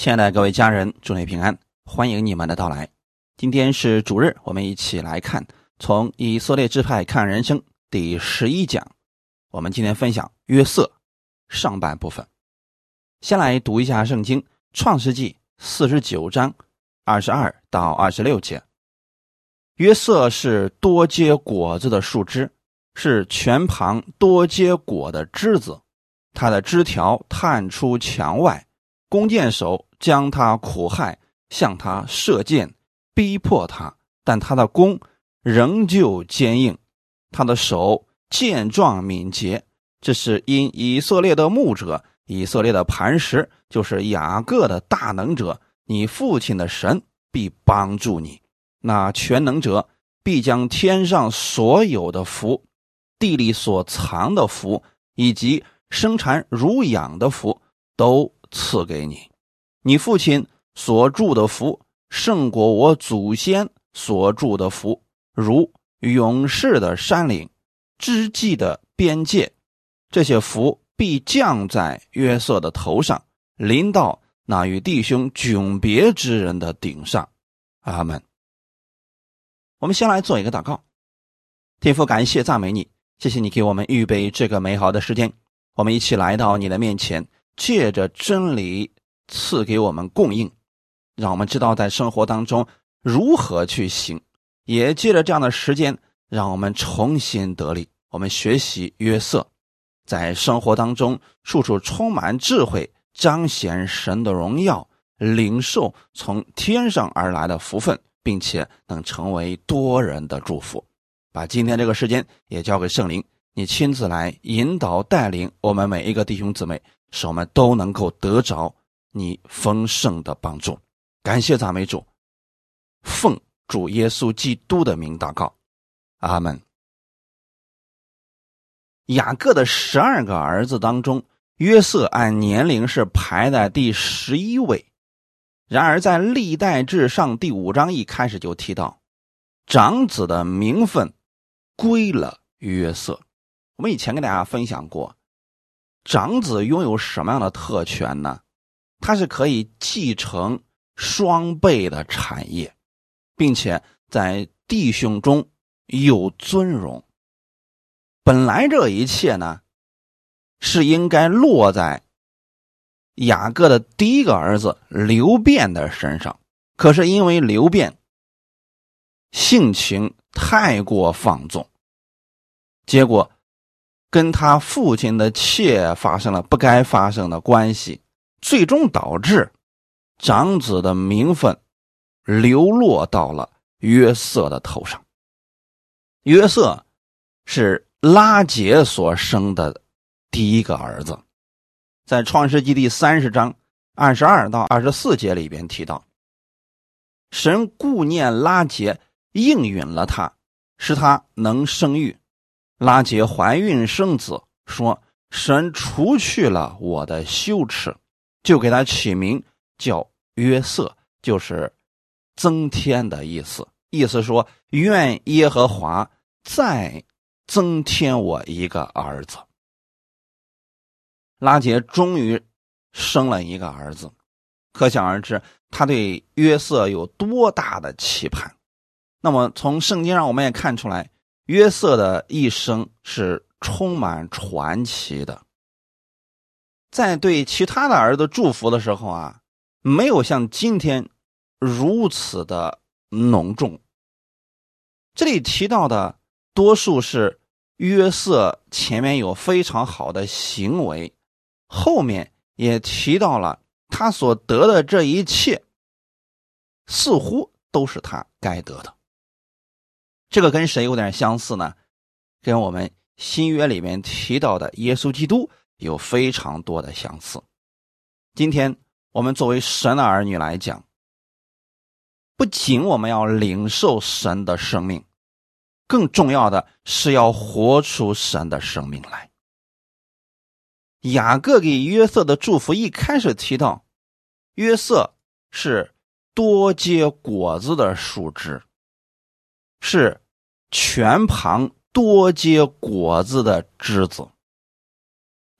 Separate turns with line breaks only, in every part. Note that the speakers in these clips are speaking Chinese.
亲爱的各位家人，祝你平安，欢迎你们的到来。今天是主日，我们一起来看从以色列支派看人生第十一讲。我们今天分享约瑟上半部分。先来读一下圣经《创世纪》四十九章二十二到二十六节。约瑟是多结果子的树枝，是全旁多结果的枝子，它的枝条探出墙外。弓箭手将他苦害，向他射箭，逼迫他，但他的弓仍旧坚硬，他的手健壮敏捷。这是因以色列的牧者，以色列的磐石，就是雅各的大能者，你父亲的神必帮助你。那全能者必将天上所有的福，地里所藏的福，以及生产乳养的福，都。赐给你，你父亲所住的福胜过我祖先所住的福，如勇士的山岭、之际的边界，这些福必降在约瑟的头上，临到那与弟兄迥别之人的顶上。阿门。我们先来做一个祷告，天父，感谢赞美你，谢谢你给我们预备这个美好的时间，我们一起来到你的面前。借着真理赐给我们供应，让我们知道在生活当中如何去行；也借着这样的时间，让我们重新得力。我们学习约瑟，在生活当中处处充满智慧，彰显神的荣耀，领受从天上而来的福分，并且能成为多人的祝福。把今天这个时间也交给圣灵，你亲自来引导带领我们每一个弟兄姊妹。使我们都能够得着你丰盛的帮助，感谢赞美主，奉主耶稣基督的名祷告，阿门。雅各的十二个儿子当中，约瑟按年龄是排在第十一位。然而，在历代志上第五章一开始就提到，长子的名分归了约瑟。我们以前跟大家分享过。长子拥有什么样的特权呢？他是可以继承双倍的产业，并且在弟兄中有尊荣。本来这一切呢，是应该落在雅各的第一个儿子刘辩的身上，可是因为刘辩性情太过放纵，结果。跟他父亲的妾发生了不该发生的关系，最终导致长子的名分流落到了约瑟的头上。约瑟是拉结所生的第一个儿子，在创世纪第三十章二十二到二十四节里边提到，神顾念拉结，应允了他，使他能生育。拉结怀孕生子，说：“神除去了我的羞耻，就给他起名叫约瑟，就是增添的意思。意思说，愿耶和华再增添我一个儿子。”拉杰终于生了一个儿子，可想而知他对约瑟有多大的期盼。那么，从圣经上我们也看出来。约瑟的一生是充满传奇的，在对其他的儿子祝福的时候啊，没有像今天如此的浓重。这里提到的多数是约瑟前面有非常好的行为，后面也提到了他所得的这一切，似乎都是他该得的。这个跟谁有点相似呢？跟我们新约里面提到的耶稣基督有非常多的相似。今天我们作为神的儿女来讲，不仅我们要领受神的生命，更重要的是要活出神的生命来。雅各给约瑟的祝福一开始提到，约瑟是多结果子的树枝。是全旁多结果子的枝子。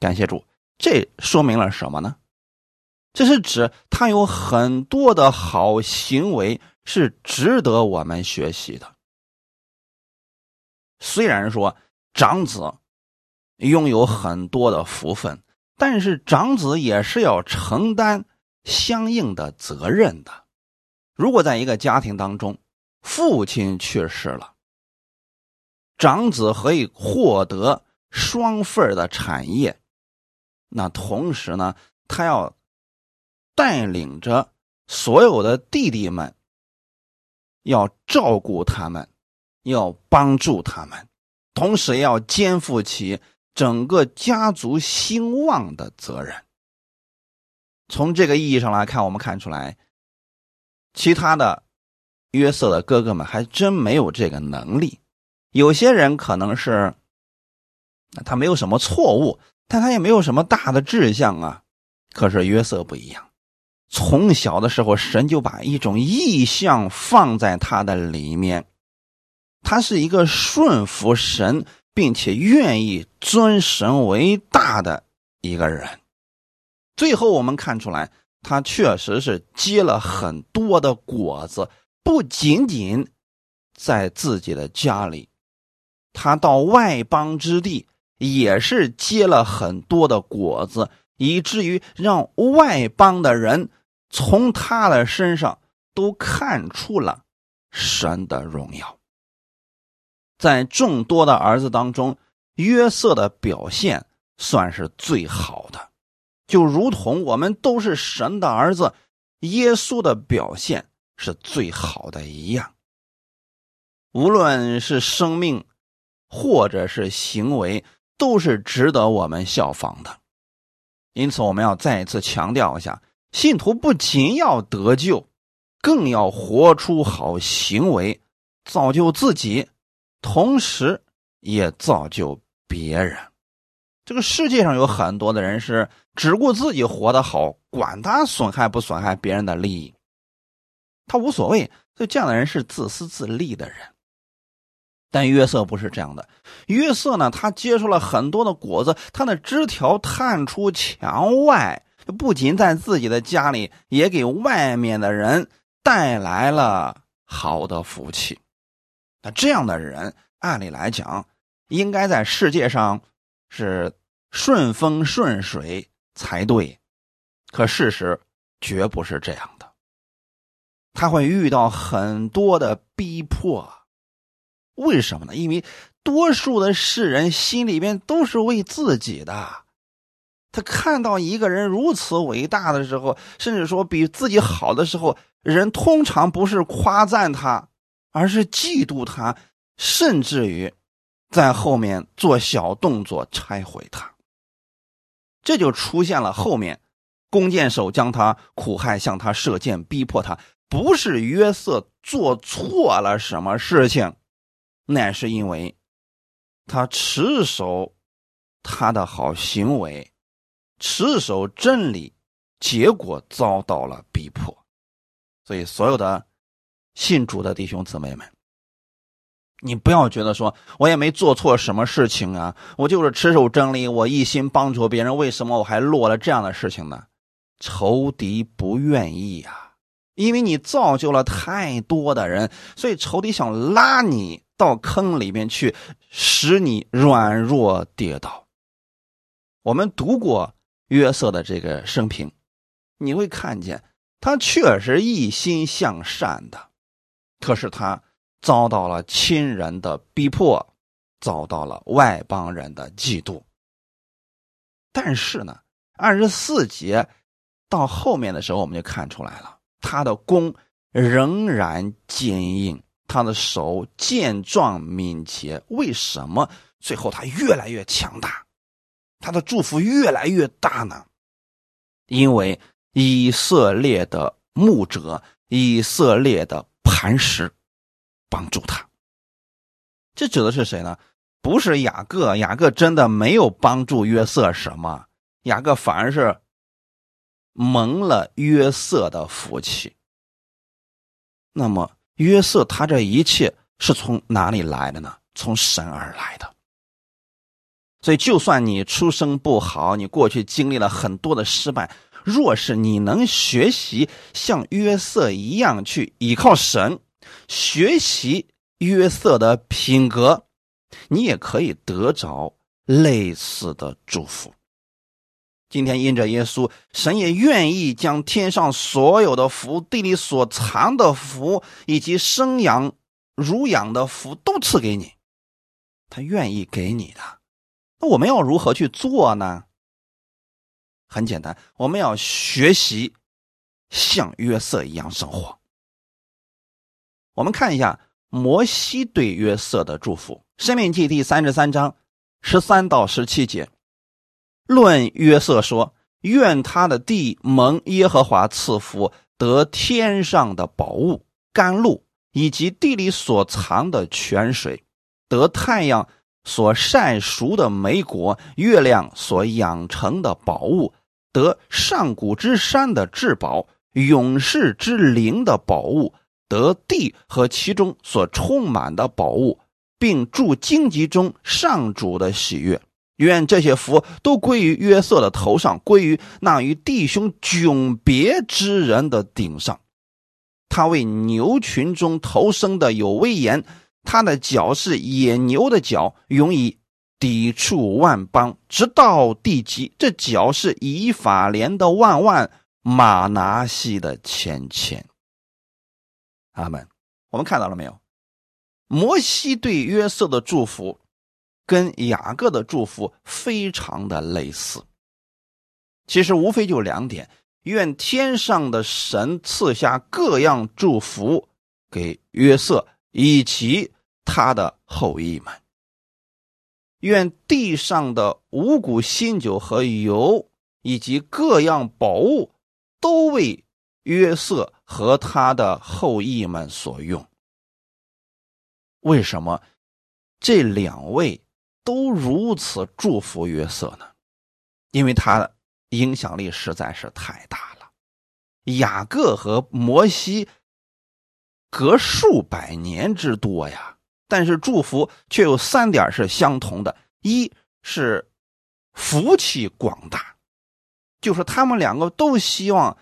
感谢主，这说明了什么呢？这是指他有很多的好行为是值得我们学习的。虽然说长子拥有很多的福分，但是长子也是要承担相应的责任的。如果在一个家庭当中，父亲去世了，长子可以获得双份的产业，那同时呢，他要带领着所有的弟弟们，要照顾他们。要帮助他们，同时要肩负起整个家族兴旺的责任。从这个意义上来看，我们看出来，其他的约瑟的哥哥们还真没有这个能力。有些人可能是他没有什么错误，但他也没有什么大的志向啊。可是约瑟不一样，从小的时候，神就把一种意象放在他的里面。他是一个顺服神，并且愿意尊神为大的一个人。最后我们看出来，他确实是结了很多的果子，不仅仅在自己的家里，他到外邦之地也是结了很多的果子，以至于让外邦的人从他的身上都看出了神的荣耀。在众多的儿子当中，约瑟的表现算是最好的，就如同我们都是神的儿子，耶稣的表现是最好的一样。无论是生命，或者是行为，都是值得我们效仿的。因此，我们要再一次强调一下：信徒不仅要得救，更要活出好行为，造就自己。同时，也造就别人。这个世界上有很多的人是只顾自己活得好，管他损害不损害别人的利益，他无所谓。所以这样的人是自私自利的人。但约瑟不是这样的。约瑟呢，他结出了很多的果子，他的枝条探出墙外，不仅在自己的家里，也给外面的人带来了好的福气。那这样的人，按理来讲，应该在世界上是顺风顺水才对，可事实绝不是这样的。他会遇到很多的逼迫，为什么呢？因为多数的世人心里边都是为自己的。他看到一个人如此伟大的时候，甚至说比自己好的时候，人通常不是夸赞他。而是嫉妒他，甚至于在后面做小动作拆毁他，这就出现了后面弓箭手将他苦害，向他射箭，逼迫他。不是约瑟做错了什么事情，乃是因为他持守他的好行为，持守真理，结果遭到了逼迫。所以所有的。信主的弟兄姊妹们，你不要觉得说我也没做错什么事情啊，我就是持守真理，我一心帮助别人，为什么我还落了这样的事情呢？仇敌不愿意啊，因为你造就了太多的人，所以仇敌想拉你到坑里面去，使你软弱跌倒。我们读过约瑟的这个生平，你会看见他确实一心向善的。可是他遭到了亲人的逼迫，遭到了外邦人的嫉妒。但是呢，二十四节到后面的时候，我们就看出来了，他的弓仍然坚硬，他的手健壮敏捷。为什么最后他越来越强大，他的祝福越来越大呢？因为以色列的牧者，以色列的。磐石帮助他，这指的是谁呢？不是雅各，雅各真的没有帮助约瑟什么，雅各反而是蒙了约瑟的福气。那么约瑟他这一切是从哪里来的呢？从神而来的。所以，就算你出生不好，你过去经历了很多的失败，若是你能学习像约瑟一样去依靠神，学习约瑟的品格，你也可以得着类似的祝福。今天因着耶稣，神也愿意将天上所有的福、地里所藏的福，以及生养、乳养的福都赐给你。他愿意给你的，那我们要如何去做呢？很简单，我们要学习像约瑟一样生活。我们看一下摩西对约瑟的祝福，《生命记》第三十三章十三到十七节。论约瑟说：“愿他的地蒙耶和华赐福，得天上的宝物甘露，以及地里所藏的泉水，得太阳所晒熟的美果，月亮所养成的宝物，得上古之山的至宝，勇士之灵的宝物，得地和其中所充满的宝物，并住荆棘中上主的喜悦。”愿这些福都归于约瑟的头上，归于那与弟兄迥别之人的顶上。他为牛群中头生的有威严，他的脚是野牛的脚，永以抵触万邦，直到地极。这脚是以法莲的万万，马拿西的千千。阿门。我们看到了没有？摩西对约瑟的祝福。跟雅各的祝福非常的类似，其实无非就两点：愿天上的神赐下各样祝福给约瑟以及他的后裔们；愿地上的五谷新酒和油以及各样宝物都为约瑟和他的后裔们所用。为什么这两位？都如此祝福约瑟呢，因为他的影响力实在是太大了。雅各和摩西隔数百年之多呀，但是祝福却有三点是相同的：一是福气广大，就是他们两个都希望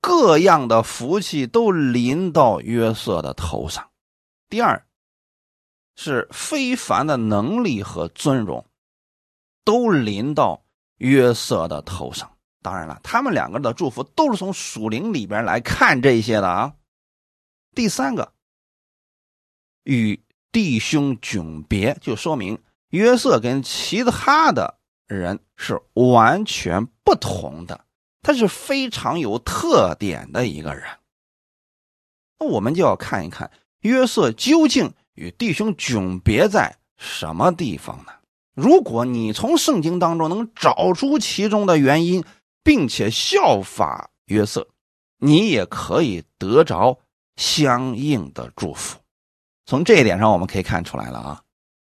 各样的福气都临到约瑟的头上；第二。是非凡的能力和尊荣，都临到约瑟的头上。当然了，他们两个的祝福都是从属灵里边来看这些的啊。第三个，与弟兄迥别，就说明约瑟跟其他的人是完全不同的，他是非常有特点的一个人。那我们就要看一看约瑟究竟。与弟兄迥别在什么地方呢？如果你从圣经当中能找出其中的原因，并且效法约瑟，你也可以得着相应的祝福。从这一点上，我们可以看出来了啊，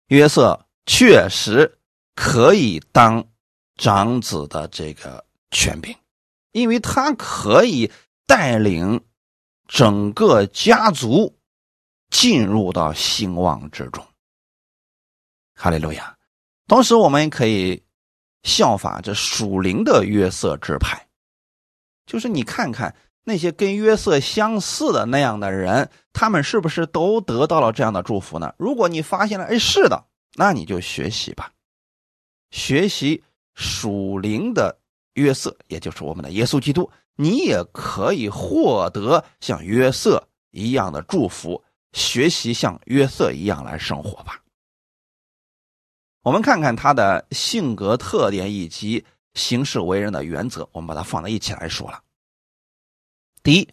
约瑟确实可以当长子的这个权柄，因为他可以带领整个家族。进入到兴旺之中，哈利路亚！同时，我们可以效法这属灵的约瑟支派，就是你看看那些跟约瑟相似的那样的人，他们是不是都得到了这样的祝福呢？如果你发现了，哎，是的，那你就学习吧，学习属灵的约瑟，也就是我们的耶稣基督，你也可以获得像约瑟一样的祝福。学习像约瑟一样来生活吧。我们看看他的性格特点以及行事为人的原则，我们把它放在一起来说了。第一，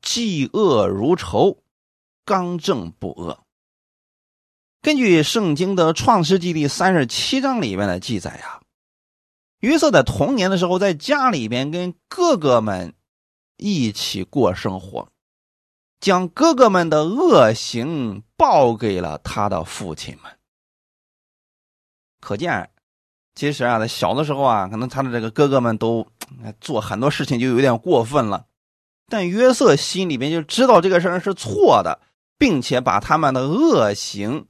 嫉恶如仇，刚正不阿。根据圣经的创世纪第三十七章里面的记载呀，约瑟在童年的时候在家里边跟哥哥们一起过生活。将哥哥们的恶行报给了他的父亲们，可见，其实啊，在小的时候啊，可能他的这个哥哥们都做很多事情就有点过分了，但约瑟心里面就知道这个事儿是错的，并且把他们的恶行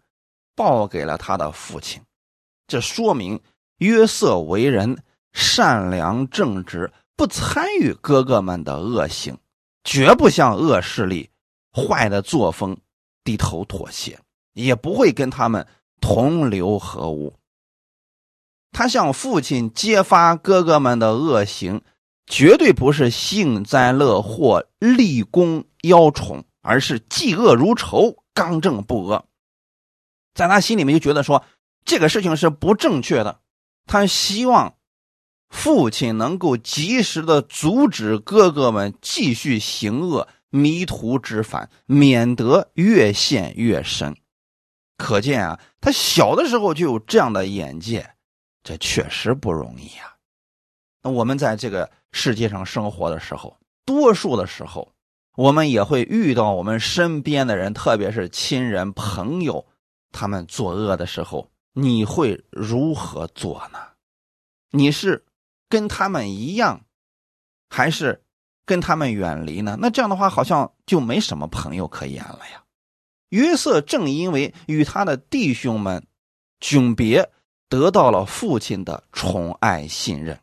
报给了他的父亲，这说明约瑟为人善良正直，不参与哥哥们的恶行，绝不向恶势力坏的作风低头妥协，也不会跟他们同流合污。他向父亲揭发哥哥们的恶行，绝对不是幸灾乐祸、立功邀宠，而是嫉恶如仇、刚正不阿。在他心里面就觉得说这个事情是不正确的，他希望父亲能够及时的阻止哥哥们继续行恶、迷途知返，免得越陷越深。可见啊，他小的时候就有这样的眼界。这确实不容易呀。那我们在这个世界上生活的时候，多数的时候，我们也会遇到我们身边的人，特别是亲人、朋友，他们作恶的时候，你会如何做呢？你是跟他们一样，还是跟他们远离呢？那这样的话，好像就没什么朋友可言了呀。约瑟正因为与他的弟兄们迥别。得到了父亲的宠爱信任，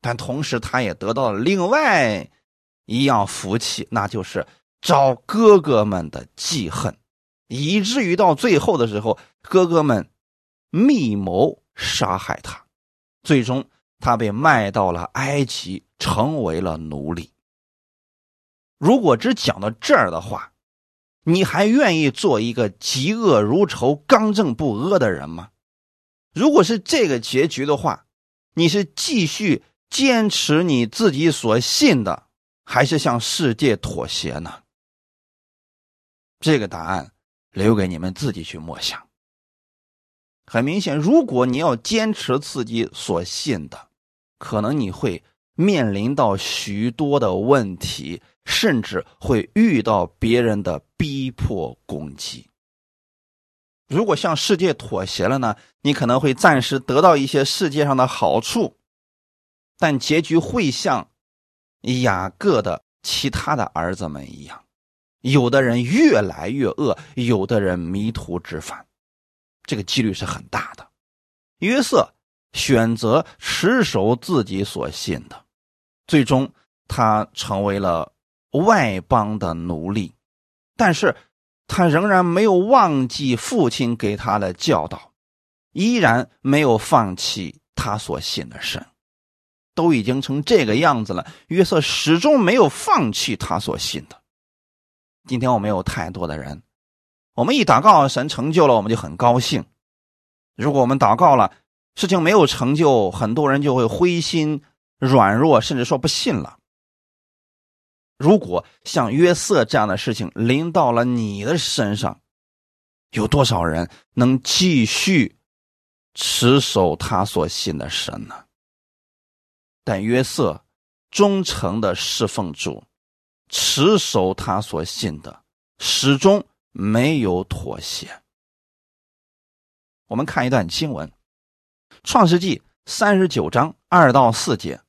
但同时他也得到了另外一样福气，那就是遭哥哥们的记恨，以至于到最后的时候，哥哥们密谋杀害他，最终他被卖到了埃及，成为了奴隶。如果只讲到这儿的话，你还愿意做一个嫉恶如仇、刚正不阿的人吗？如果是这个结局的话，你是继续坚持你自己所信的，还是向世界妥协呢？这个答案留给你们自己去默想。很明显，如果你要坚持自己所信的，可能你会面临到许多的问题，甚至会遇到别人的逼迫攻击。如果向世界妥协了呢？你可能会暂时得到一些世界上的好处，但结局会像雅各的其他的儿子们一样，有的人越来越恶，有的人迷途知返，这个几率是很大的。约瑟选择持守自己所信的，最终他成为了外邦的奴隶，但是。他仍然没有忘记父亲给他的教导，依然没有放弃他所信的神。都已经成这个样子了，约瑟始终没有放弃他所信的。今天我们有太多的人，我们一祷告神成就了，我们就很高兴；如果我们祷告了，事情没有成就，很多人就会灰心、软弱，甚至说不信了。如果像约瑟这样的事情临到了你的身上，有多少人能继续持守他所信的神呢？但约瑟忠诚的侍奉主，持守他所信的，始终没有妥协。我们看一段经文，《创世纪》三十九章二到四节。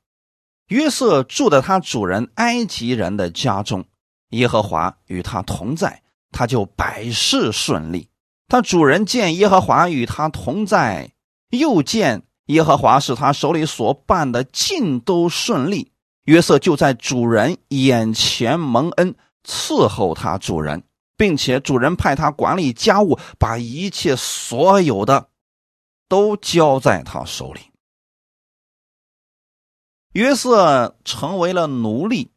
约瑟住在他主人埃及人的家中，耶和华与他同在，他就百事顺利。他主人见耶和华与他同在，又见耶和华使他手里所办的尽都顺利，约瑟就在主人眼前蒙恩，伺候他主人，并且主人派他管理家务，把一切所有的都交在他手里。约瑟成为了奴隶，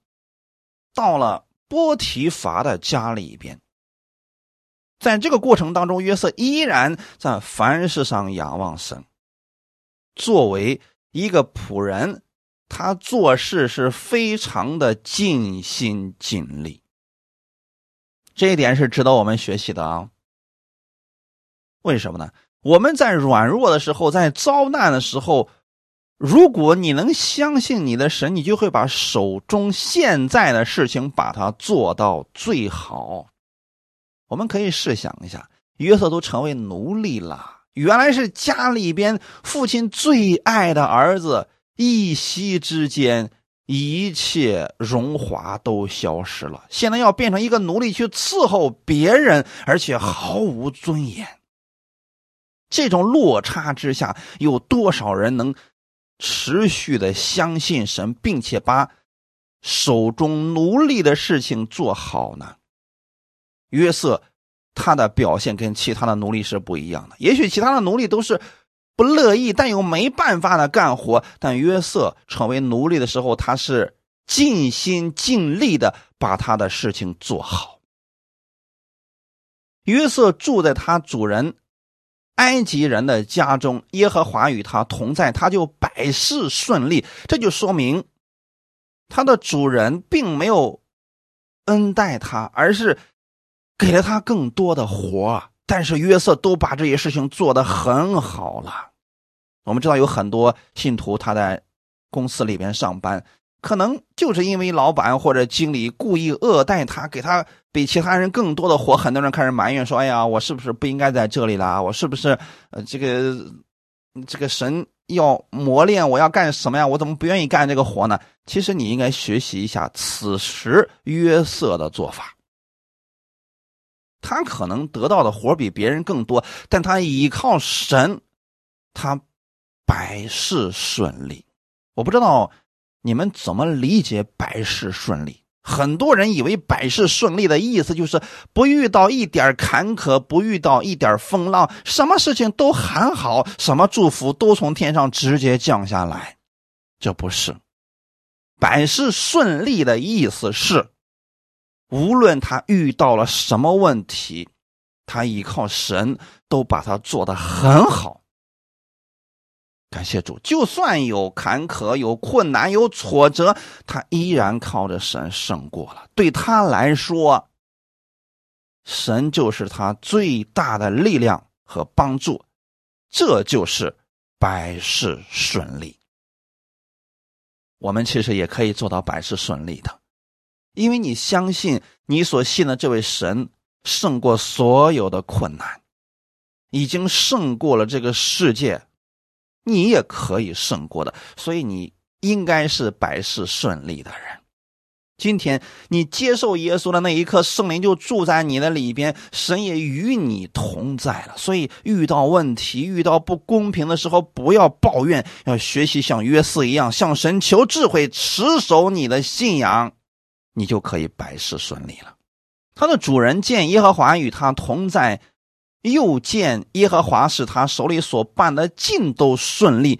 到了波提乏的家里边。在这个过程当中，约瑟依然在凡事上仰望神。作为一个仆人，他做事是非常的尽心尽力。这一点是值得我们学习的啊！为什么呢？我们在软弱的时候，在遭难的时候。如果你能相信你的神，你就会把手中现在的事情把它做到最好。我们可以试想一下，约瑟都成为奴隶了，原来是家里边父亲最爱的儿子，一夕之间一切荣华都消失了，现在要变成一个奴隶去伺候别人，而且毫无尊严。这种落差之下，有多少人能？持续的相信神，并且把手中奴隶的事情做好呢？约瑟他的表现跟其他的奴隶是不一样的。也许其他的奴隶都是不乐意，但又没办法的干活。但约瑟成为奴隶的时候，他是尽心尽力的把他的事情做好。约瑟住在他主人。埃及人的家中，耶和华与他同在，他就百事顺利。这就说明他的主人并没有恩待他，而是给了他更多的活。但是约瑟都把这些事情做得很好了。我们知道有很多信徒他在公司里边上班。可能就是因为老板或者经理故意恶待他，给他比其他人更多的活，很多人开始埋怨说：“哎呀，我是不是不应该在这里啦？我是不是呃，这个这个神要磨练我，要干什么呀？我怎么不愿意干这个活呢？”其实你应该学习一下此时约瑟的做法。他可能得到的活比别人更多，但他依靠神，他百事顺利。我不知道。你们怎么理解百事顺利？很多人以为百事顺利的意思就是不遇到一点坎坷，不遇到一点风浪，什么事情都很好，什么祝福都从天上直接降下来。这不是百事顺利的意思是，无论他遇到了什么问题，他依靠神都把它做得很好。感谢主，就算有坎坷、有困难、有挫折，他依然靠着神胜过了。对他来说，神就是他最大的力量和帮助，这就是百事顺利。我们其实也可以做到百事顺利的，因为你相信你所信的这位神胜过所有的困难，已经胜过了这个世界。你也可以胜过的，所以你应该是百事顺利的人。今天你接受耶稣的那一刻，圣灵就住在你的里边，神也与你同在了。所以遇到问题、遇到不公平的时候，不要抱怨，要学习像约瑟一样向神求智慧，持守你的信仰，你就可以百事顺利了。他的主人见耶和华与他同在。又见耶和华使他手里所办的尽都顺利，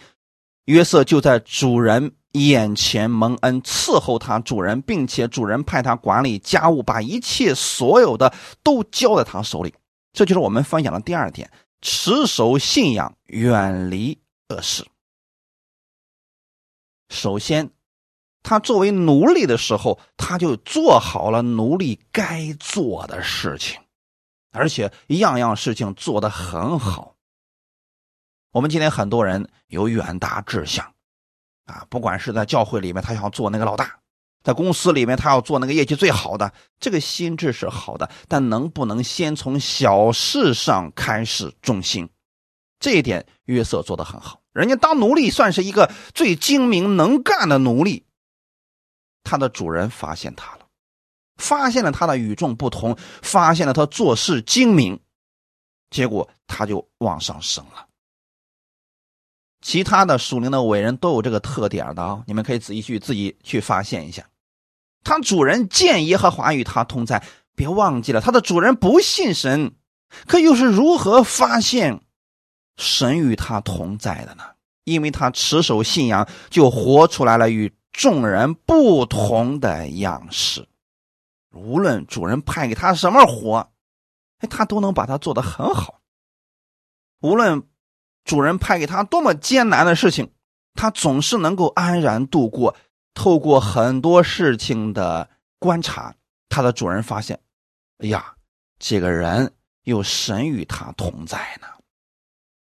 约瑟就在主人眼前蒙恩伺候他主人，并且主人派他管理家务，把一切所有的都交在他手里。这就是我们分享的第二点：持守信仰，远离恶事。首先，他作为奴隶的时候，他就做好了奴隶该做的事情。而且样样事情做得很好。我们今天很多人有远大志向，啊，不管是在教会里面，他想做那个老大；在公司里面，他要做那个业绩最好的。这个心智是好的，但能不能先从小事上开始重心？这一点约瑟做得很好。人家当奴隶算是一个最精明能干的奴隶，他的主人发现他了。发现了他的与众不同，发现了他做事精明，结果他就往上升了。其他的属灵的伟人都有这个特点的啊，你们可以仔细去自己去发现一下。他主人见耶和华与他同在，别忘记了他的主人不信神，可又是如何发现神与他同在的呢？因为他持守信仰，就活出来了与众人不同的样式。无论主人派给他什么活，哎，他都能把它做得很好。无论主人派给他多么艰难的事情，他总是能够安然度过。透过很多事情的观察，他的主人发现，哎呀，这个人有神与他同在呢，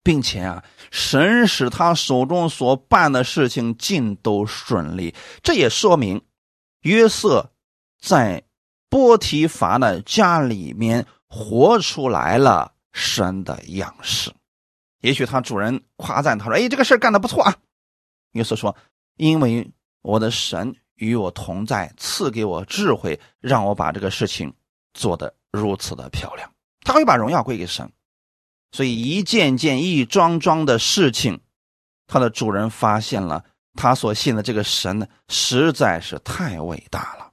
并且啊，神使他手中所办的事情尽都顺利。这也说明约瑟在。波提乏的家里面活出来了神的样式，也许他主人夸赞他说：“哎，这个事干的不错啊。”约瑟说：“因为我的神与我同在，赐给我智慧，让我把这个事情做得如此的漂亮。”他会把荣耀归给神，所以一件件、一桩桩的事情，他的主人发现了他所信的这个神呢，实在是太伟大了，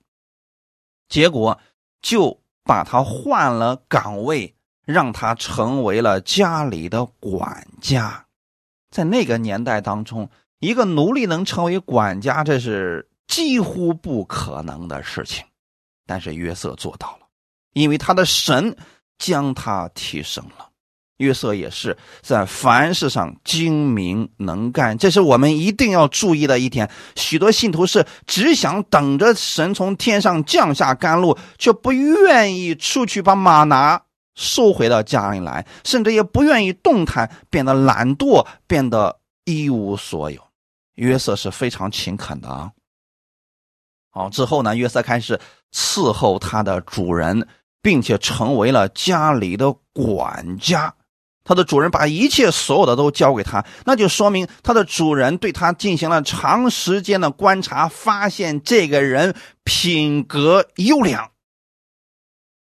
结果就把他换了岗位，让他成为了家里的管家。在那个年代当中，一个奴隶能成为管家，这是几乎不可能的事情。但是约瑟做到了，因为他的神将他提升了。约瑟也是在凡事上精明能干，这是我们一定要注意的一点。许多信徒是只想等着神从天上降下甘露，却不愿意出去把马拿收回到家里来，甚至也不愿意动弹，变得懒惰，变得一无所有。约瑟是非常勤恳的啊。好，之后呢，约瑟开始伺候他的主人，并且成为了家里的管家。他的主人把一切所有的都交给他，那就说明他的主人对他进行了长时间的观察，发现这个人品格优良。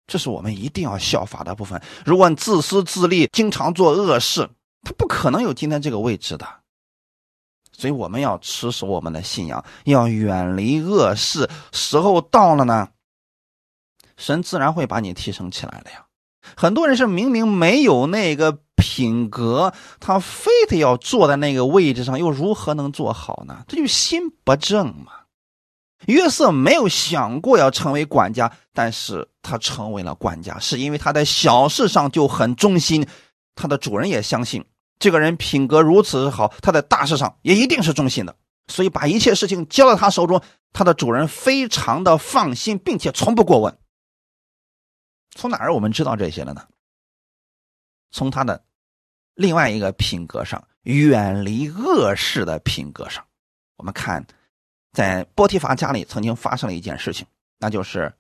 这是我们一定要效法的部分。如果自私自利，经常做恶事，他不可能有今天这个位置的。所以我们要持守我们的信仰，要远离恶事。时候到了呢，神自然会把你提升起来的呀。很多人是明明没有那个。品格，他非得要坐在那个位置上，又如何能做好呢？这就心不正嘛。约瑟没有想过要成为管家，但是他成为了管家，是因为他在小事上就很忠心，他的主人也相信这个人品格如此好，他在大事上也一定是忠心的，所以把一切事情交到他手中，他的主人非常的放心，并且从不过问。从哪儿我们知道这些了呢？从他的。另外一个品格上，远离恶事的品格上，我们看，在波提乏家里曾经发生了一件事情，那就是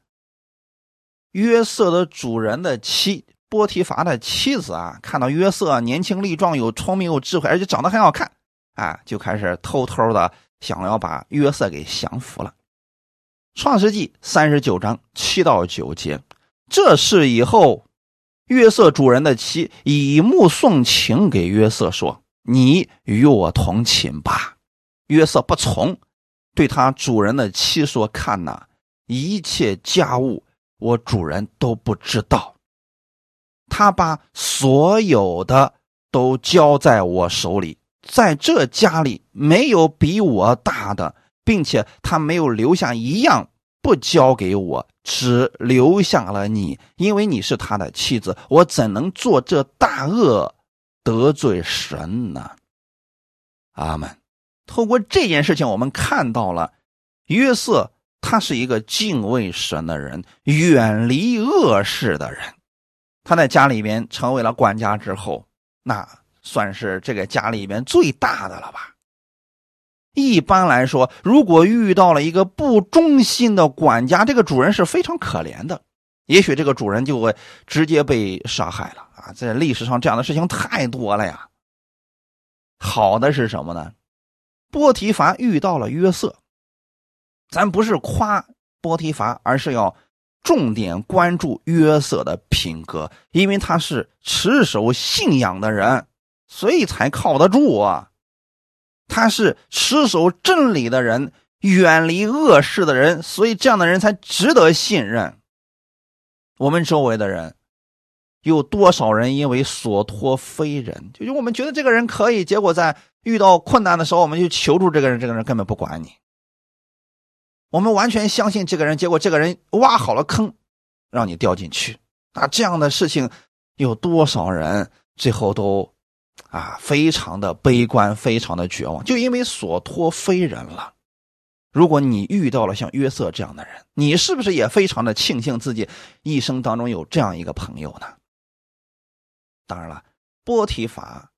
约瑟的主人的妻波提乏的妻子啊，看到约瑟年轻力壮，有聪明有智慧，而且长得很好看，啊，就开始偷偷的想要把约瑟给降服了。创世纪三十九章七到九节，这事以后。约瑟主人的妻以目送情给约瑟说：“你与我同寝吧。”约瑟不从，对他主人的妻说：“看呐，一切家务我主人都不知道。他把所有的都交在我手里，在这家里没有比我大的，并且他没有留下一样不交给我。”只留下了你，因为你是他的妻子，我怎能做这大恶得罪神呢？阿门。透过这件事情，我们看到了约瑟，他是一个敬畏神的人，远离恶事的人。他在家里边成为了管家之后，那算是这个家里边最大的了吧。一般来说，如果遇到了一个不忠心的管家，这个主人是非常可怜的。也许这个主人就会直接被杀害了啊！在历史上这样的事情太多了呀。好的是什么呢？波提乏遇到了约瑟，咱不是夸波提乏，而是要重点关注约瑟的品格，因为他是持守信仰的人，所以才靠得住啊。他是持守正理的人，远离恶事的人，所以这样的人才值得信任。我们周围的人，有多少人因为所托非人，就是我们觉得这个人可以，结果在遇到困难的时候，我们就求助这个人，这个人根本不管你。我们完全相信这个人，结果这个人挖好了坑，让你掉进去。那，这样的事情有多少人最后都。啊，非常的悲观，非常的绝望，就因为所托非人了。如果你遇到了像约瑟这样的人，你是不是也非常的庆幸自己一生当中有这样一个朋友呢？当然了，波提法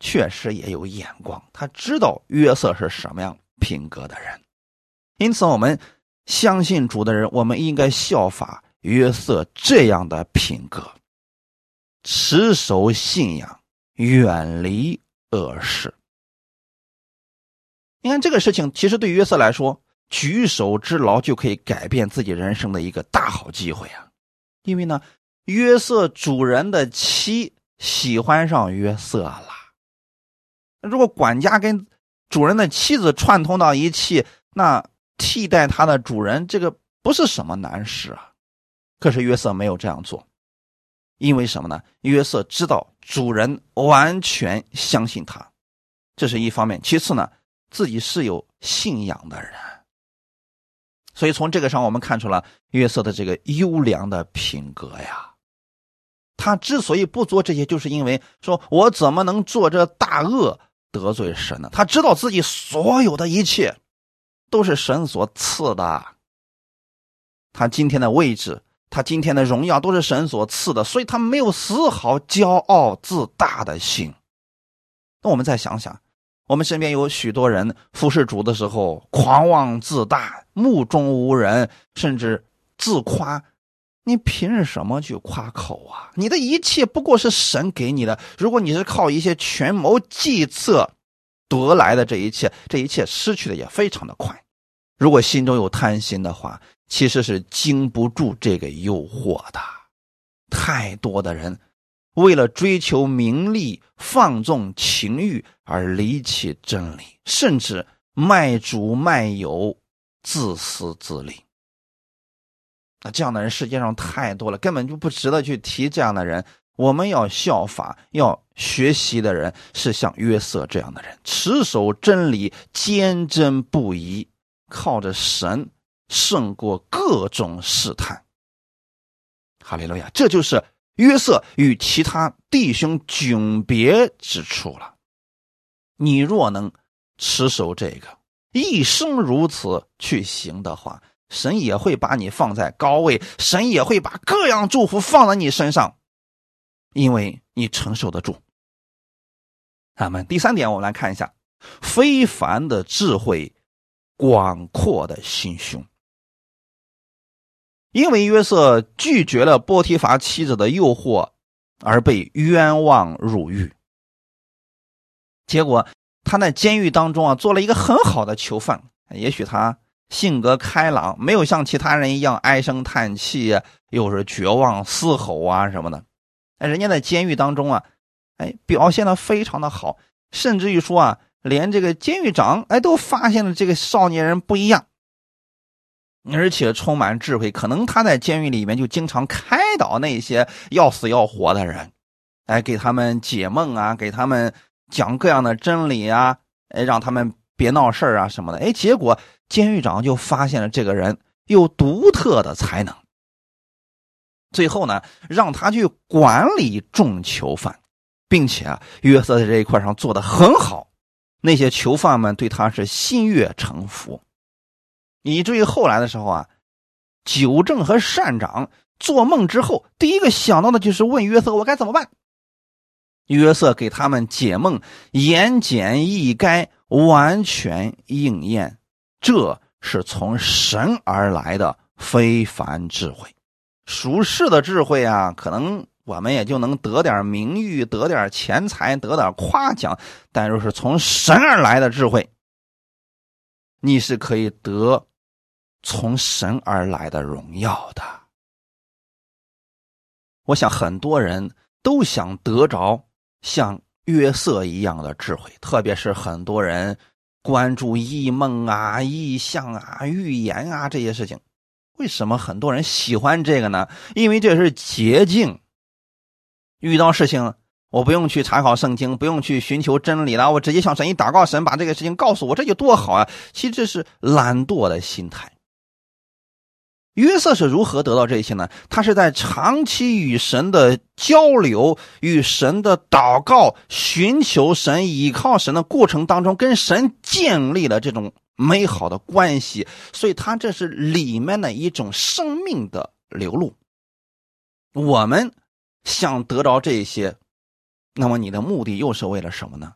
确实也有眼光，他知道约瑟是什么样品格的人，因此我们相信主的人，我们应该效法约瑟这样的品格，持守信仰。远离恶事。你看这个事情，其实对约瑟来说，举手之劳就可以改变自己人生的一个大好机会啊！因为呢，约瑟主人的妻喜欢上约瑟了。如果管家跟主人的妻子串通到一起，那替代他的主人，这个不是什么难事啊。可是约瑟没有这样做，因为什么呢？约瑟知道主人完全相信他，这是一方面。其次呢，自己是有信仰的人，所以从这个上我们看出了约瑟的这个优良的品格呀。他之所以不做这些，就是因为说我怎么能做这大恶得罪神呢？他知道自己所有的一切都是神所赐的，他今天的位置。他今天的荣耀都是神所赐的，所以他没有丝毫骄傲自大的心。那我们再想想，我们身边有许多人服侍主的时候狂妄自大、目中无人，甚至自夸。你凭什么去夸口啊？你的一切不过是神给你的。如果你是靠一些权谋计策得来的这一切，这一切失去的也非常的快。如果心中有贪心的话，其实是经不住这个诱惑的。太多的人为了追求名利、放纵情欲而离弃真理，甚至卖主卖友、自私自利。那这样的人世界上太多了，根本就不值得去提。这样的人，我们要效法、要学习的人是像约瑟这样的人，持守真理，坚贞不移。靠着神胜过各种试探，哈利路亚！这就是约瑟与其他弟兄迥别之处了。你若能持守这个，一生如此去行的话，神也会把你放在高位，神也会把各样祝福放在你身上，因为你承受得住。咱们第三点，我们来看一下非凡的智慧。广阔的心胸，因为约瑟拒绝了波提乏妻子的诱惑，而被冤枉入狱。结果他在监狱当中啊，做了一个很好的囚犯。也许他性格开朗，没有像其他人一样唉声叹气，又是绝望嘶吼啊什么的。哎，人家在监狱当中啊，哎，表现的非常的好，甚至于说啊。连这个监狱长哎都发现了这个少年人不一样，而且充满智慧。可能他在监狱里面就经常开导那些要死要活的人，哎，给他们解梦啊，给他们讲各样的真理啊，哎，让他们别闹事啊什么的。哎，结果监狱长就发现了这个人有独特的才能，最后呢，让他去管理众囚犯，并且啊，约瑟在这一块上做的很好。那些囚犯们对他是心悦诚服，以至于后来的时候啊，九正和善长做梦之后，第一个想到的就是问约瑟：“我该怎么办？”约瑟给他们解梦，言简意赅，完全应验。这是从神而来的非凡智慧，属世的智慧啊，可能。我们也就能得点名誉，得点钱财，得点夸奖。但若是从神而来的智慧，你是可以得从神而来的荣耀的。我想很多人都想得着像约瑟一样的智慧，特别是很多人关注异梦啊、异象啊、预言啊这些事情。为什么很多人喜欢这个呢？因为这是捷径。遇到事情，我不用去查考圣经，不用去寻求真理了，我直接向神一祷告，神把这个事情告诉我，这就多好啊！其实这是懒惰的心态。约瑟是如何得到这些呢？他是在长期与神的交流、与神的祷告、寻求神、倚靠神的过程当中，跟神建立了这种美好的关系，所以他这是里面的一种生命的流露。我们。想得着这些，那么你的目的又是为了什么呢？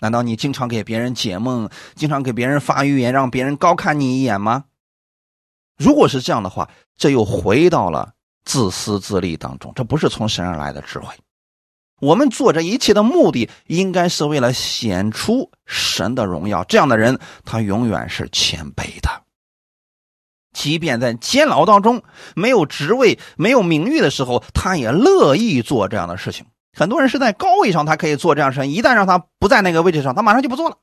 难道你经常给别人解梦，经常给别人发预言，让别人高看你一眼吗？如果是这样的话，这又回到了自私自利当中，这不是从神而来的智慧。我们做这一切的目的，应该是为了显出神的荣耀。这样的人，他永远是谦卑的。即便在监牢当中没有职位、没有名誉的时候，他也乐意做这样的事情。很多人是在高位上，他可以做这样事情；一旦让他不在那个位置上，他马上就不做了。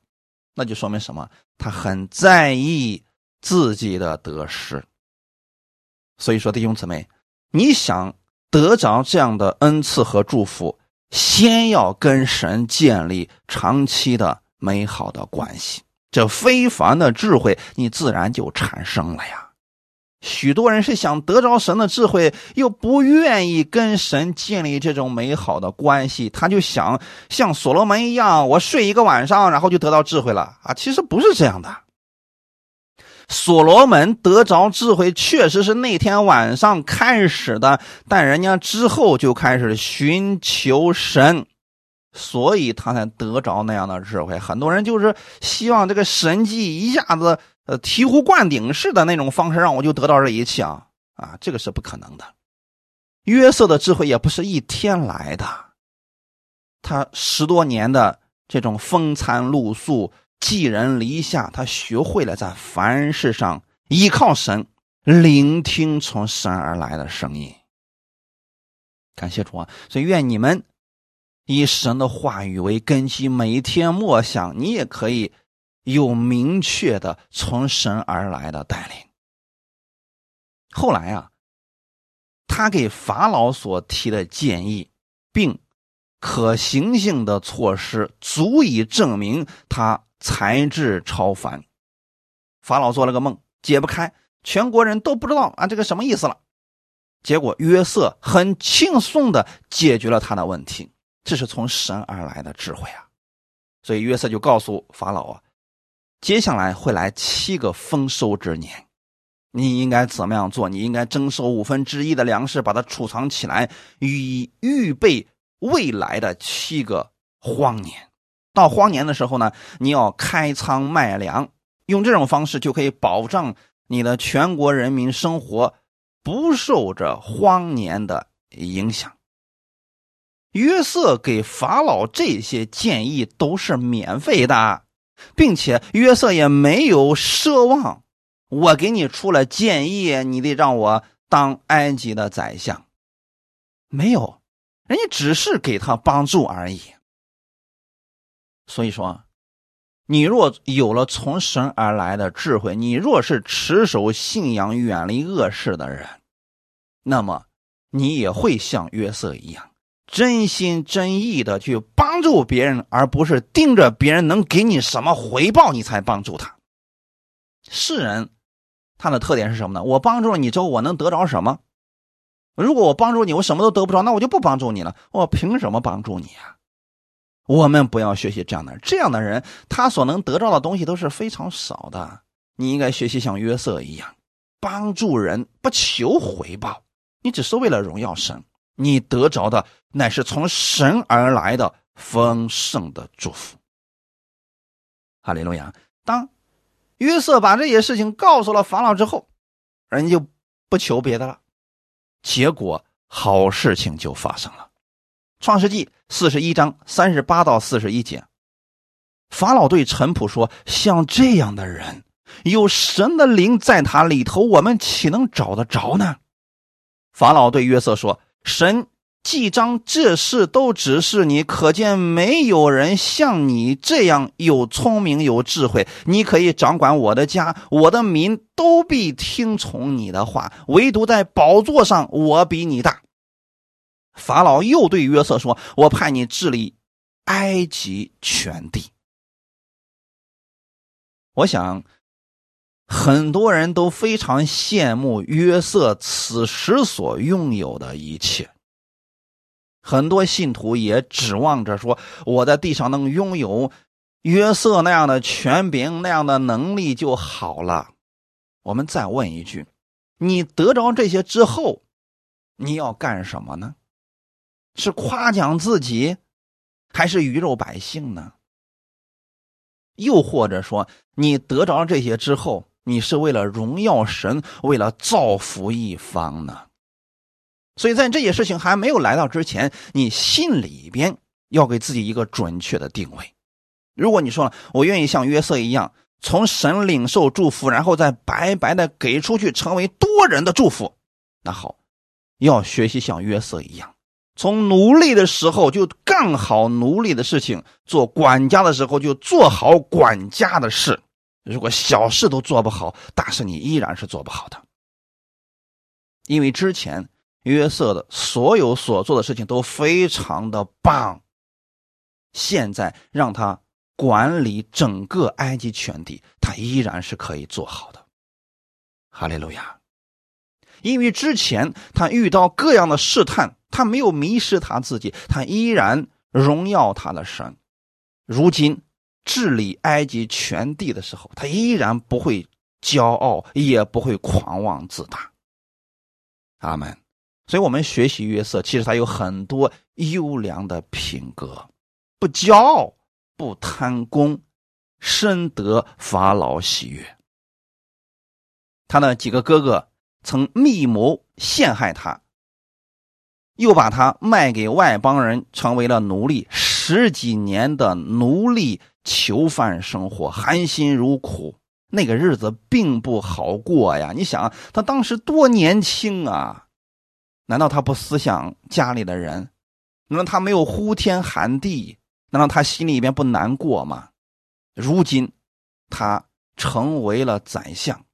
那就说明什么？他很在意自己的得失。所以说，弟兄姊妹，你想得着这样的恩赐和祝福，先要跟神建立长期的美好的关系，这非凡的智慧你自然就产生了呀。许多人是想得着神的智慧，又不愿意跟神建立这种美好的关系，他就想像所罗门一样，我睡一个晚上，然后就得到智慧了啊！其实不是这样的。所罗门得着智慧，确实是那天晚上开始的，但人家之后就开始寻求神，所以他才得着那样的智慧。很多人就是希望这个神迹一下子。呃，醍醐灌顶式的那种方式，让我就得到这一切啊！啊，这个是不可能的。约瑟的智慧也不是一天来的，他十多年的这种风餐露宿、寄人篱下，他学会了在凡事上依靠神，聆听从神而来的声音。感谢主啊！所以愿你们以神的话语为根基，每天默想，你也可以。有明确的从神而来的带领。后来啊，他给法老所提的建议，并可行性的措施，足以证明他才智超凡。法老做了个梦，解不开，全国人都不知道啊这个什么意思了。结果约瑟很轻松的解决了他的问题，这是从神而来的智慧啊。所以约瑟就告诉法老啊。接下来会来七个丰收之年，你应该怎么样做？你应该征收五分之一的粮食，把它储藏起来，以预备未来的七个荒年。到荒年的时候呢，你要开仓卖粮，用这种方式就可以保障你的全国人民生活不受这荒年的影响。约瑟给法老这些建议都是免费的。并且约瑟也没有奢望，我给你出了建议，你得让我当埃及的宰相。没有，人家只是给他帮助而已。所以说，你若有了从神而来的智慧，你若是持守信仰、远离恶事的人，那么你也会像约瑟一样。真心真意的去帮助别人，而不是盯着别人能给你什么回报你才帮助他。世人他的特点是什么呢？我帮助了你之后，我能得着什么？如果我帮助你，我什么都得不着，那我就不帮助你了。我凭什么帮助你啊？我们不要学习这样的人，这样的人他所能得到的东西都是非常少的。你应该学习像约瑟一样，帮助人不求回报，你只是为了荣耀神。你得着的乃是从神而来的丰盛的祝福。哈利路亚！当约瑟把这些事情告诉了法老之后，人就不求别的了。结果好事情就发生了。创世纪四十一章三十八到四十一节，法老对陈普说：“像这样的人，有神的灵在他里头，我们岂能找得着呢？”法老对约瑟说。神既将这事都指示你，可见没有人像你这样有聪明有智慧。你可以掌管我的家，我的民都必听从你的话。唯独在宝座上，我比你大。法老又对约瑟说：“我派你治理埃及全地。”我想，很多人都非常羡慕约瑟此时所拥有的一切。很多信徒也指望着说，我在地上能拥有约瑟那样的权柄、那样的能力就好了。我们再问一句：你得着这些之后，你要干什么呢？是夸奖自己，还是鱼肉百姓呢？又或者说，你得着这些之后，你是为了荣耀神，为了造福一方呢？所以在这些事情还没有来到之前，你心里边要给自己一个准确的定位。如果你说了我愿意像约瑟一样从神领受祝福，然后再白白的给出去，成为多人的祝福，那好，要学习像约瑟一样，从奴隶的时候就干好奴隶的事情，做管家的时候就做好管家的事。如果小事都做不好，大事你依然是做不好的。因为之前约瑟的所有所做的事情都非常的棒，现在让他管理整个埃及全地，他依然是可以做好的。哈利路亚！因为之前他遇到各样的试探，他没有迷失他自己，他依然荣耀他的神。如今治理埃及全地的时候，他依然不会骄傲，也不会狂妄自大。阿门。所以，我们学习约瑟，其实他有很多优良的品格：不骄傲，不贪功，深得法老喜悦。他的几个哥哥曾密谋陷害他，又把他卖给外邦人，成为了奴隶。十几年的奴隶囚犯生活，含辛茹苦，那个日子并不好过呀！你想，他当时多年轻啊？难道他不思想家里的人？难道他没有呼天喊地？难道他心里边不难过吗？如今，他成为了宰相。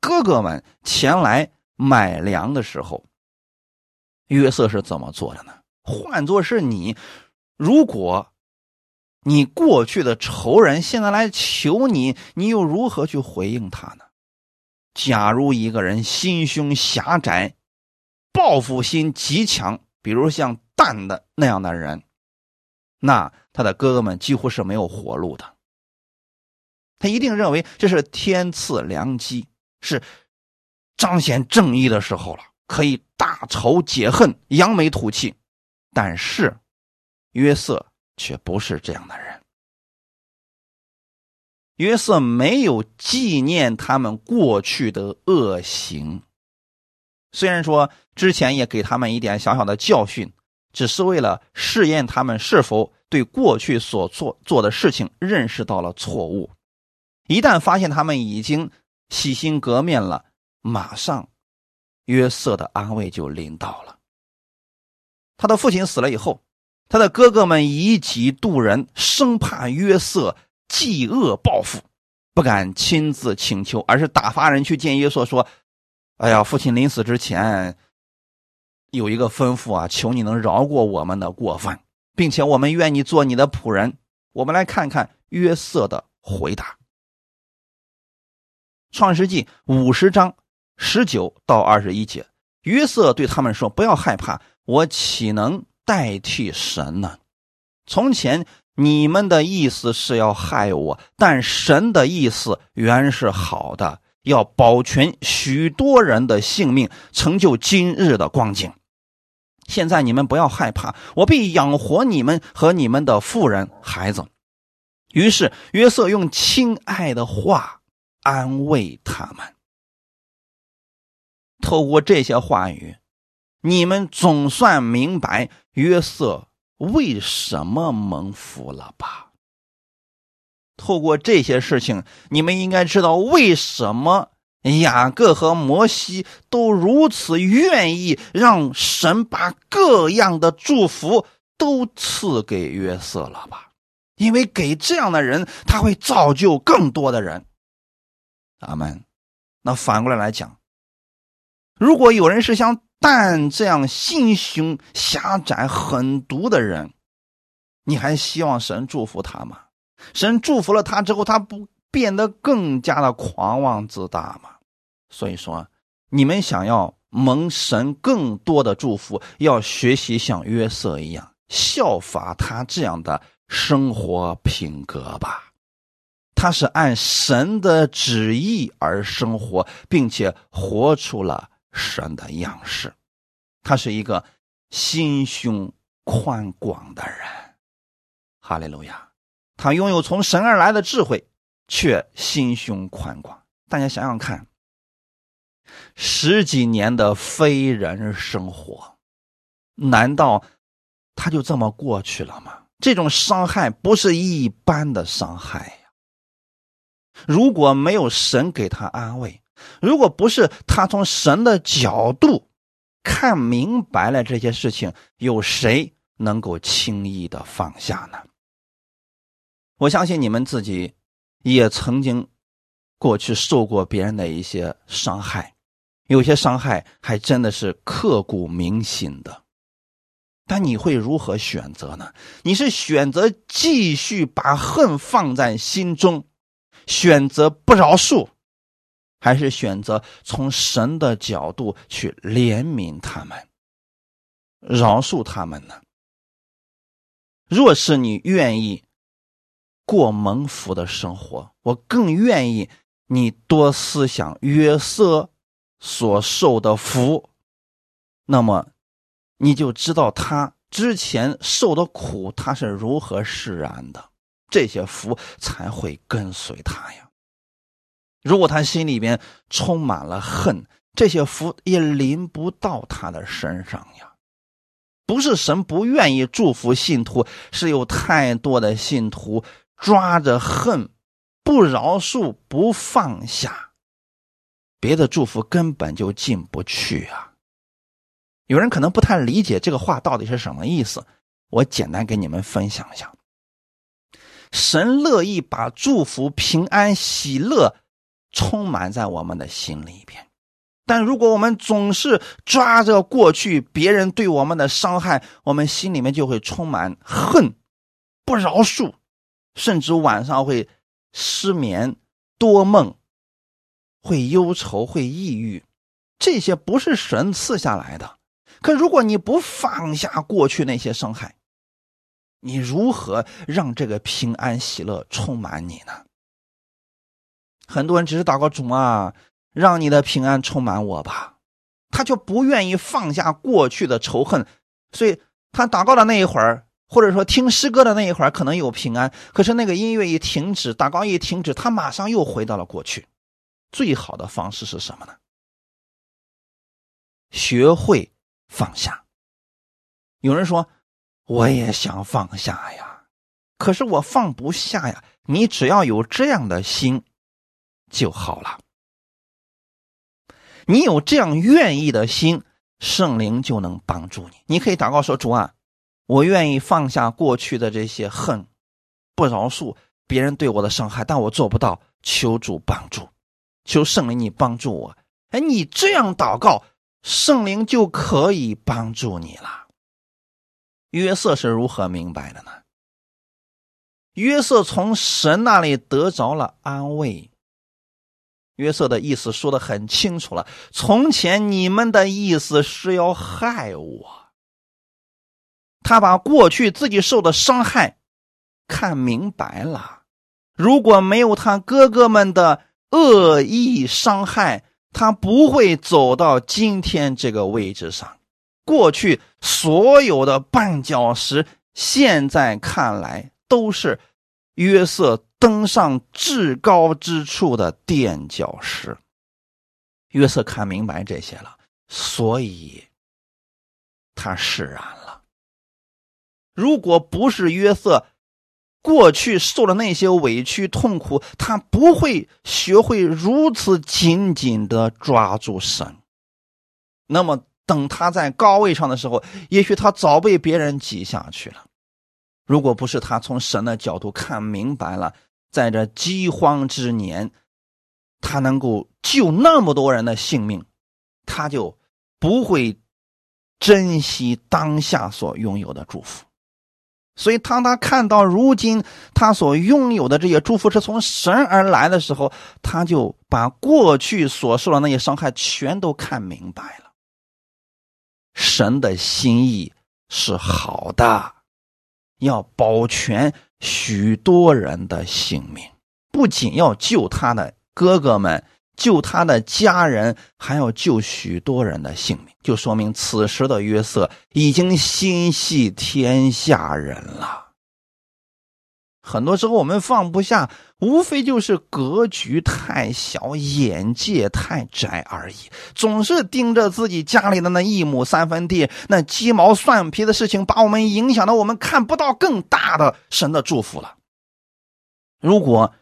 哥哥们前来买粮的时候，约瑟是怎么做的呢？换作是你，如果你过去的仇人现在来求你，你又如何去回应他呢？假如一个人心胸狭窄、报复心极强，比如像蛋的那样的人，那他的哥哥们几乎是没有活路的。他一定认为这是天赐良机。是彰显正义的时候了，可以大仇解恨、扬眉吐气。但是约瑟却不是这样的人。约瑟没有纪念他们过去的恶行，虽然说之前也给他们一点小小的教训，只是为了试验他们是否对过去所做做的事情认识到了错误。一旦发现他们已经。洗心革面了，马上约瑟的安慰就临到了。他的父亲死了以后，他的哥哥们以己度人，生怕约瑟嫉恶报复，不敢亲自请求，而是打发人去见约瑟，说：“哎呀，父亲临死之前有一个吩咐啊，求你能饶过我们的过犯，并且我们愿意做你的仆人。”我们来看看约瑟的回答。创世纪五十章十九到二十一节，约瑟对他们说：“不要害怕，我岂能代替神呢？从前你们的意思是要害我，但神的意思原是好的，要保全许多人的性命，成就今日的光景。现在你们不要害怕，我必养活你们和你们的妇人孩子。”于是约瑟用亲爱的话。安慰他们。透过这些话语，你们总算明白约瑟为什么蒙福了吧？透过这些事情，你们应该知道为什么雅各和摩西都如此愿意让神把各样的祝福都赐给约瑟了吧？因为给这样的人，他会造就更多的人。阿门。那反过来来讲，如果有人是像蛋这样心胸狭窄、狠毒的人，你还希望神祝福他吗？神祝福了他之后，他不变得更加的狂妄自大吗？所以说，你们想要蒙神更多的祝福，要学习像约瑟一样，效法他这样的生活品格吧。他是按神的旨意而生活，并且活出了神的样式。他是一个心胸宽广的人，哈利路亚。他拥有从神而来的智慧，却心胸宽广。大家想想看，十几年的非人生活，难道他就这么过去了吗？这种伤害不是一般的伤害呀。如果没有神给他安慰，如果不是他从神的角度看明白了这些事情，有谁能够轻易的放下呢？我相信你们自己也曾经过去受过别人的一些伤害，有些伤害还真的是刻骨铭心的。但你会如何选择呢？你是选择继续把恨放在心中，选择不饶恕？还是选择从神的角度去怜悯他们、饶恕他们呢？若是你愿意过蒙福的生活，我更愿意你多思想约瑟所受的福，那么你就知道他之前受的苦，他是如何释然的，这些福才会跟随他呀。如果他心里边充满了恨，这些福也临不到他的身上呀。不是神不愿意祝福信徒，是有太多的信徒抓着恨，不饶恕，不放下，别的祝福根本就进不去啊。有人可能不太理解这个话到底是什么意思，我简单给你们分享一下。神乐意把祝福、平安、喜乐。充满在我们的心里边，但如果我们总是抓着过去别人对我们的伤害，我们心里面就会充满恨、不饶恕，甚至晚上会失眠、多梦，会忧愁、会抑郁。这些不是神赐下来的。可如果你不放下过去那些伤害，你如何让这个平安喜乐充满你呢？很多人只是祷告主啊，让你的平安充满我吧，他却不愿意放下过去的仇恨，所以他祷告的那一会儿，或者说听诗歌的那一会儿，可能有平安，可是那个音乐一停止，祷告一停止，他马上又回到了过去。最好的方式是什么呢？学会放下。有人说，我也想放下呀，可是我放不下呀。你只要有这样的心。就好了。你有这样愿意的心，圣灵就能帮助你。你可以祷告说：“主啊，我愿意放下过去的这些恨，不饶恕别人对我的伤害，但我做不到。求主帮助，求圣灵你帮助我。”哎，你这样祷告，圣灵就可以帮助你了。约瑟是如何明白的呢？约瑟从神那里得着了安慰。约瑟的意思说的很清楚了。从前你们的意思是要害我。他把过去自己受的伤害看明白了。如果没有他哥哥们的恶意伤害，他不会走到今天这个位置上。过去所有的绊脚石，现在看来都是约瑟。登上至高之处的垫脚石。约瑟看明白这些了，所以他释然了。如果不是约瑟过去受了那些委屈痛苦，他不会学会如此紧紧的抓住神。那么，等他在高位上的时候，也许他早被别人挤下去了。如果不是他从神的角度看明白了。在这饥荒之年，他能够救那么多人的性命，他就不会珍惜当下所拥有的祝福。所以，当他看到如今他所拥有的这些祝福是从神而来的时候，他就把过去所受的那些伤害全都看明白了。神的心意是好的，要保全。许多人的性命，不仅要救他的哥哥们，救他的家人，还要救许多人的性命，就说明此时的约瑟已经心系天下人了。很多时候我们放不下，无非就是格局太小，眼界太窄而已。总是盯着自己家里的那一亩三分地，那鸡毛蒜皮的事情，把我们影响的，我们看不到更大的神的祝福了。如果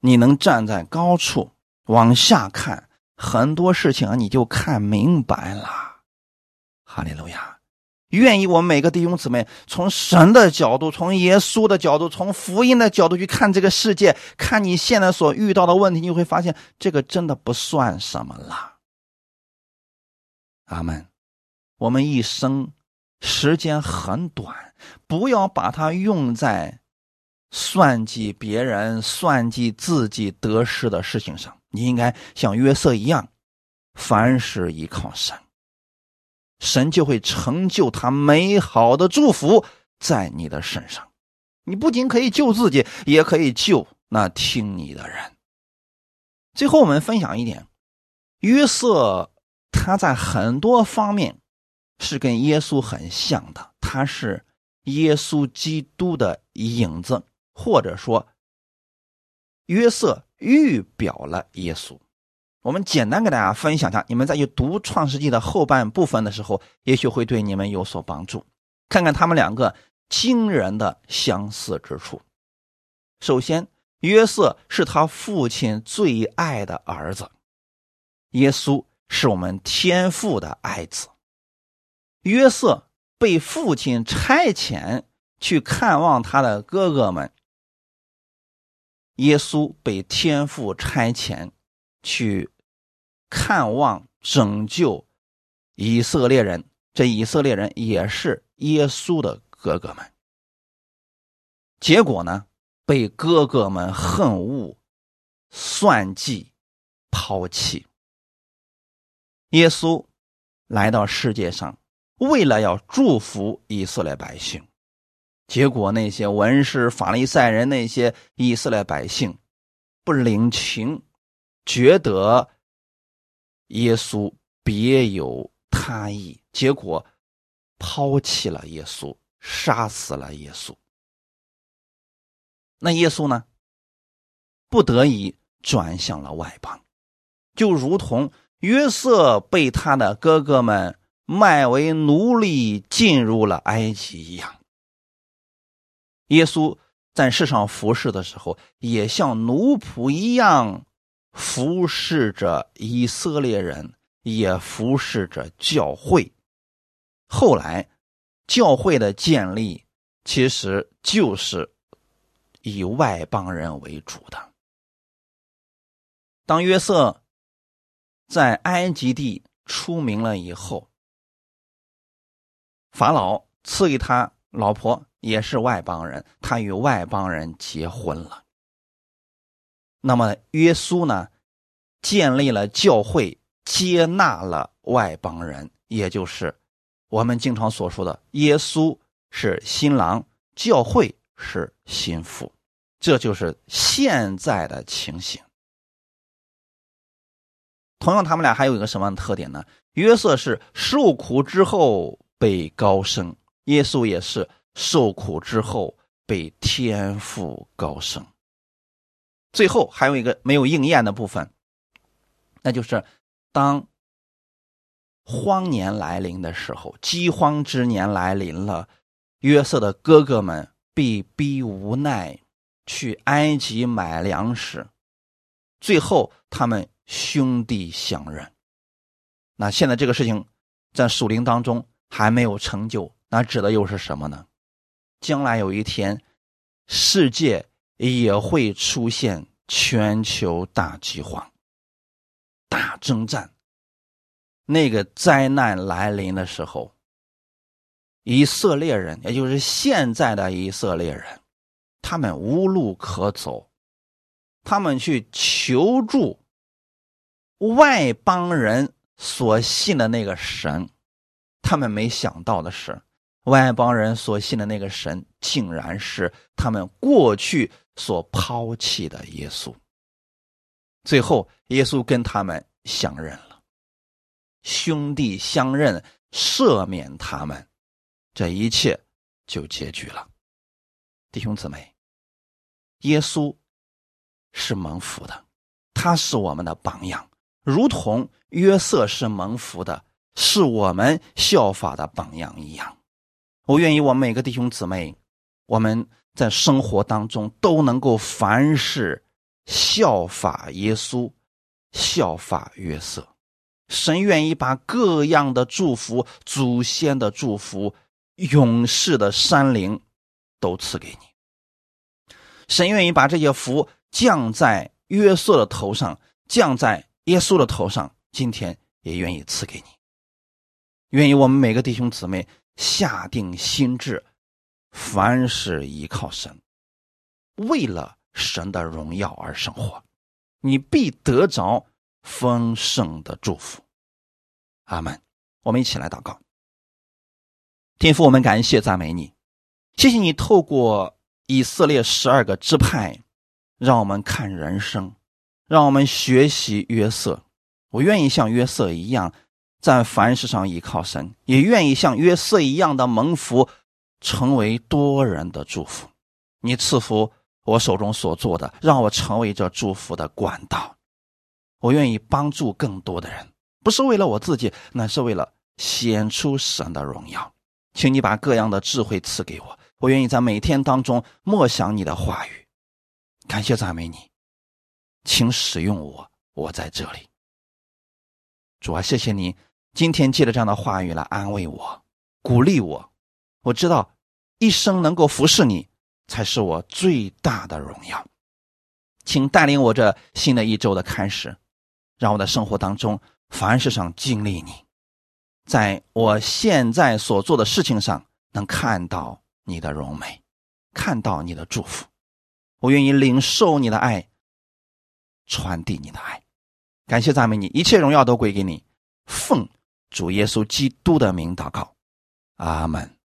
你能站在高处往下看，很多事情，你就看明白了。哈利路亚！愿意我们每个弟兄姊妹从神的角度、从耶稣的角度、从福音的角度去看这个世界，看你现在所遇到的问题，你会发现这个真的不算什么了。阿门。我们一生时间很短，不要把它用在算计别人、算计自己得失的事情上。你应该像约瑟一样，凡事依靠神。神就会成就他美好的祝福在你的身上，你不仅可以救自己，也可以救那听你的人。最后，我们分享一点：约瑟他在很多方面是跟耶稣很像的，他是耶稣基督的影子，或者说，约瑟预表了耶稣。我们简单给大家分享一下，你们在去读《创世纪》的后半部分的时候，也许会对你们有所帮助。看看他们两个惊人的相似之处。首先，约瑟是他父亲最爱的儿子，耶稣是我们天父的爱子。约瑟被父亲差遣去看望他的哥哥们，耶稣被天父差遣去。看望拯救以色列人，这以色列人也是耶稣的哥哥们。结果呢，被哥哥们恨恶、算计、抛弃。耶稣来到世界上，为了要祝福以色列百姓，结果那些文士、法利赛人、那些以色列百姓不领情，觉得。耶稣别有他意，结果抛弃了耶稣，杀死了耶稣。那耶稣呢？不得已转向了外邦，就如同约瑟被他的哥哥们卖为奴隶，进入了埃及一样。耶稣在世上服侍的时候，也像奴仆一样。服侍着以色列人，也服侍着教会。后来，教会的建立其实就是以外邦人为主的。当约瑟在埃及地出名了以后，法老赐给他老婆也是外邦人，他与外邦人结婚了。那么，耶稣呢，建立了教会，接纳了外邦人，也就是我们经常所说的，耶稣是新郎，教会是新妇，这就是现在的情形。同样，他们俩还有一个什么样的特点呢？约瑟是受苦之后被高升，耶稣也是受苦之后被天父高升。最后还有一个没有应验的部分，那就是当荒年来临的时候，饥荒之年来临了，约瑟的哥哥们被逼无奈去埃及买粮食，最后他们兄弟相认。那现在这个事情在属灵当中还没有成就，那指的又是什么呢？将来有一天，世界。也会出现全球大饥荒、大征战。那个灾难来临的时候，以色列人，也就是现在的以色列人，他们无路可走，他们去求助外邦人所信的那个神，他们没想到的是。外邦人所信的那个神，竟然是他们过去所抛弃的耶稣。最后，耶稣跟他们相认了，兄弟相认，赦免他们，这一切就结局了。弟兄姊妹，耶稣是蒙福的，他是我们的榜样，如同约瑟是蒙福的，是我们效法的榜样一样。我愿意，我每个弟兄姊妹，我们在生活当中都能够凡事效法耶稣，效法约瑟，神愿意把各样的祝福、祖先的祝福、勇士的山灵都赐给你。神愿意把这些福降在约瑟的头上，降在耶稣的头上，今天也愿意赐给你。愿意我们每个弟兄姊妹下定心志，凡事依靠神，为了神的荣耀而生活，你必得着。丰盛的祝福，阿门。我们一起来祷告。天父，我们感谢赞美你，谢谢你透过以色列十二个支派，让我们看人生，让我们学习约瑟。我愿意像约瑟一样，在凡事上依靠神，也愿意像约瑟一样的蒙福，成为多人的祝福。你赐福我手中所做的，让我成为这祝福的管道。我愿意帮助更多的人，不是为了我自己，乃是为了显出神的荣耀。请你把各样的智慧赐给我，我愿意在每天当中默想你的话语。感谢赞美你，请使用我，我在这里。主啊，谢谢你今天借着这样的话语来安慰我、鼓励我。我知道一生能够服侍你，才是我最大的荣耀。请带领我这新的一周的开始。让我的生活当中，凡事上经历你，在我现在所做的事情上，能看到你的荣美，看到你的祝福。我愿意领受你的爱，传递你的爱。感谢赞美你，一切荣耀都归给你。奉主耶稣基督的名祷告，阿门。